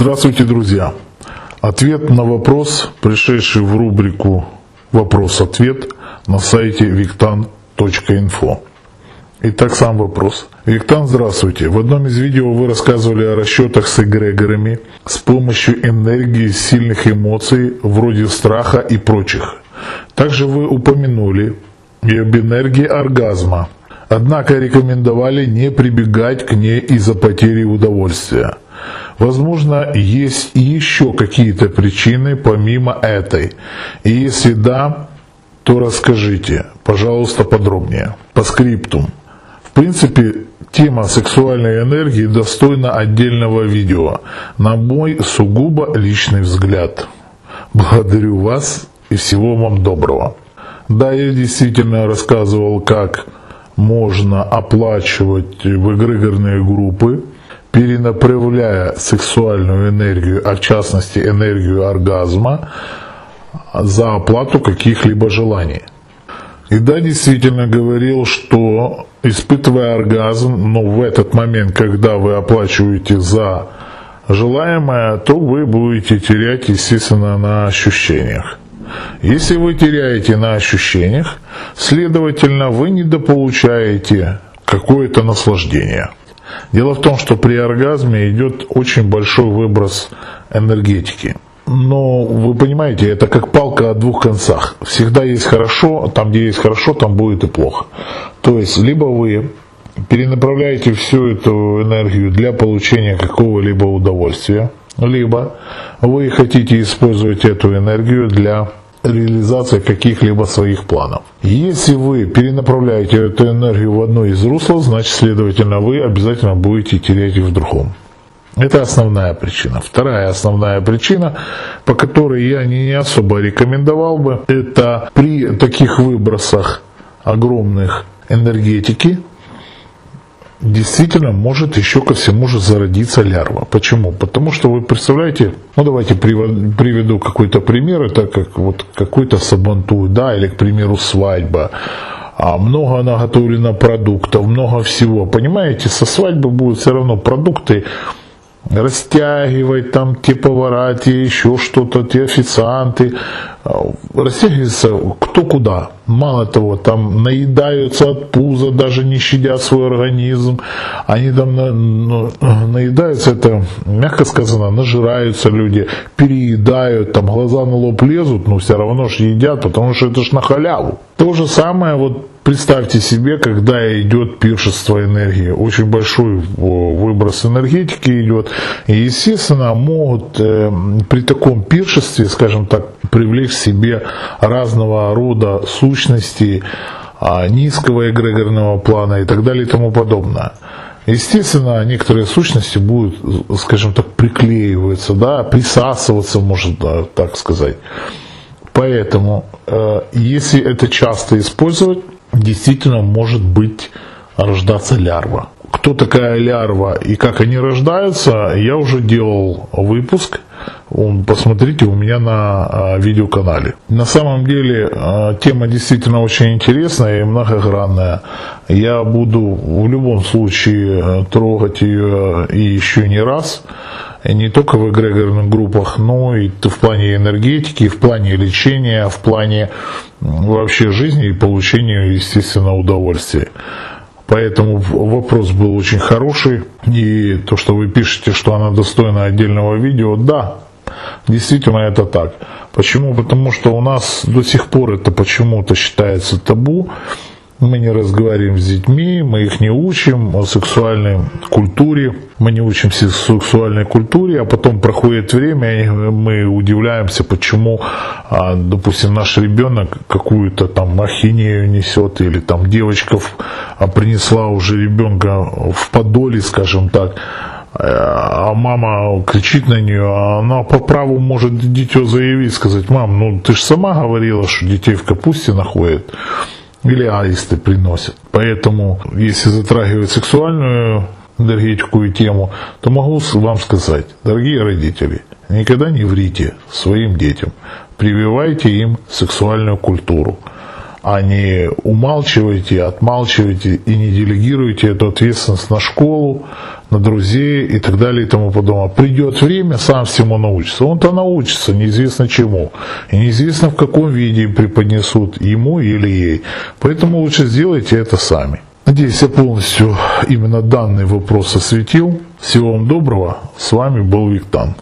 Здравствуйте, друзья! Ответ на вопрос, пришедший в рубрику «Вопрос-ответ» на сайте victan.info. Итак, сам вопрос. Виктан, здравствуйте. В одном из видео вы рассказывали о расчетах с эгрегорами с помощью энергии сильных эмоций, вроде страха и прочих. Также вы упомянули и об энергии оргазма. Однако рекомендовали не прибегать к ней из-за потери удовольствия. Возможно, есть еще какие-то причины помимо этой. И если да, то расскажите, пожалуйста, подробнее. По скриптум. В принципе, тема сексуальной энергии достойна отдельного видео, на мой сугубо личный взгляд. Благодарю вас и всего вам доброго. Да, я действительно рассказывал, как можно оплачивать в эгрегорные группы, перенаправляя сексуальную энергию, а в частности энергию оргазма, за оплату каких-либо желаний. И да, действительно говорил, что испытывая оргазм, но в этот момент, когда вы оплачиваете за желаемое, то вы будете терять, естественно, на ощущениях. Если вы теряете на ощущениях, следовательно, вы недополучаете какое-то наслаждение. Дело в том, что при оргазме идет очень большой выброс энергетики. Но вы понимаете, это как палка о двух концах. Всегда есть хорошо, там где есть хорошо, там будет и плохо. То есть, либо вы перенаправляете всю эту энергию для получения какого-либо удовольствия, либо вы хотите использовать эту энергию для реализации каких-либо своих планов. Если вы перенаправляете эту энергию в одно из русел, значит, следовательно, вы обязательно будете терять в другом. Это основная причина. Вторая основная причина, по которой я не особо рекомендовал бы, это при таких выбросах огромных энергетики, действительно может еще ко всему же зародиться лярва. Почему? Потому что вы представляете, ну давайте приведу какой-то пример, это как вот какой-то сабантуй, да, или, к примеру, свадьба, а много наготовлено продуктов, много всего. Понимаете, со свадьбы будут все равно продукты растягивать там те повара, те еще что-то, те официанты. А, растягивается кто куда. Мало того, там наедаются от пуза, даже не щадя свой организм. Они там на, ну, наедаются, это, мягко сказано, нажираются люди, переедают, там глаза на лоб лезут, но все равно же едят, потому что это ж на халяву. То же самое вот Представьте себе, когда идет пиршество энергии, очень большой выброс энергетики идет, и, естественно, могут э, при таком пиршестве, скажем так, привлечь к себе разного рода сущности а, низкого эгрегорного плана и так далее и тому подобное. Естественно, некоторые сущности будут, скажем так, приклеиваться, да, присасываться, можно так сказать. Поэтому, э, если это часто использовать, действительно может быть рождаться лярва. Кто такая лярва и как они рождаются, я уже делал выпуск. Посмотрите у меня на а, видеоканале. На самом деле а, тема действительно очень интересная и многогранная. Я буду в любом случае э, трогать ее и еще не раз не только в эгрегорных группах, но и в плане энергетики, в плане лечения, в плане вообще жизни и получения, естественно, удовольствия. Поэтому вопрос был очень хороший. И то, что вы пишете, что она достойна отдельного видео, да, действительно это так. Почему? Потому что у нас до сих пор это почему-то считается табу мы не разговариваем с детьми, мы их не учим о сексуальной культуре, мы не учимся сексуальной культуре, а потом проходит время, и мы удивляемся, почему, а, допустим, наш ребенок какую-то там ахинею несет, или там девочка а, принесла уже ребенка в подоле, скажем так, а мама кричит на нее, а она по праву может дитё заявить, сказать, мам, ну ты же сама говорила, что детей в капусте находят или аисты приносят. Поэтому, если затрагивать сексуальную энергетику и тему, то могу вам сказать, дорогие родители, никогда не врите своим детям, прививайте им сексуальную культуру, а не умалчивайте, отмалчивайте и не делегируйте эту ответственность на школу, на друзей и так далее и тому подобное. Придет время, сам всему научится. Он-то научится, неизвестно чему. И неизвестно в каком виде преподнесут ему или ей. Поэтому лучше сделайте это сами. Надеюсь, я полностью именно данный вопрос осветил. Всего вам доброго. С вами был Виктан.